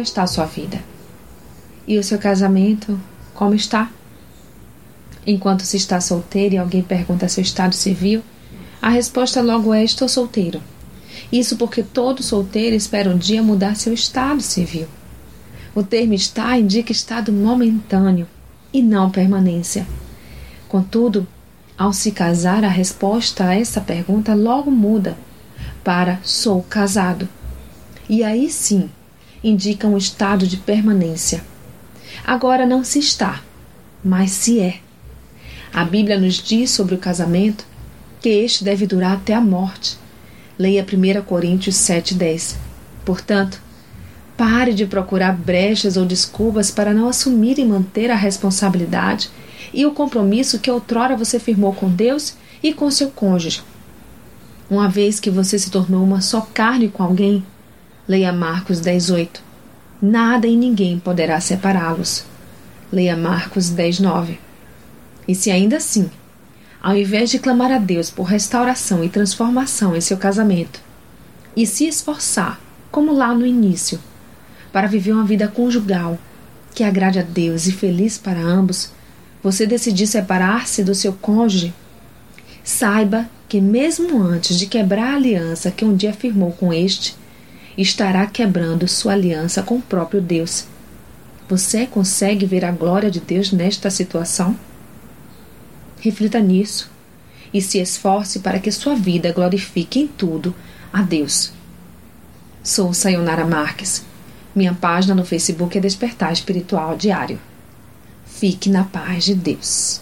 está a sua vida? E o seu casamento, como está? Enquanto se está solteiro e alguém pergunta seu estado civil, a resposta logo é: estou solteiro. Isso porque todo solteiro espera um dia mudar seu estado civil. O termo está indica estado momentâneo e não permanência. Contudo, ao se casar, a resposta a essa pergunta logo muda para sou casado. E aí sim indica um estado de permanência. Agora não se está, mas se é. A Bíblia nos diz sobre o casamento que este deve durar até a morte. Leia 1 Coríntios 7,10. Portanto, pare de procurar brechas ou desculpas para não assumir e manter a responsabilidade e o compromisso que outrora você firmou com Deus e com seu cônjuge. Uma vez que você se tornou uma só carne com alguém, leia Marcos 10:8. Nada e ninguém poderá separá-los. Leia Marcos 10:9. E se ainda assim, ao invés de clamar a Deus por restauração e transformação em seu casamento, e se esforçar, como lá no início, para viver uma vida conjugal que agrade a Deus e feliz para ambos, você decidir separar-se do seu cônjuge, saiba que, mesmo antes de quebrar a aliança que um dia firmou com este, estará quebrando sua aliança com o próprio Deus. Você consegue ver a glória de Deus nesta situação? Reflita nisso e se esforce para que sua vida glorifique em tudo a Deus. Sou Sayonara Marques. Minha página no Facebook é Despertar Espiritual Diário. Fique na paz de Deus.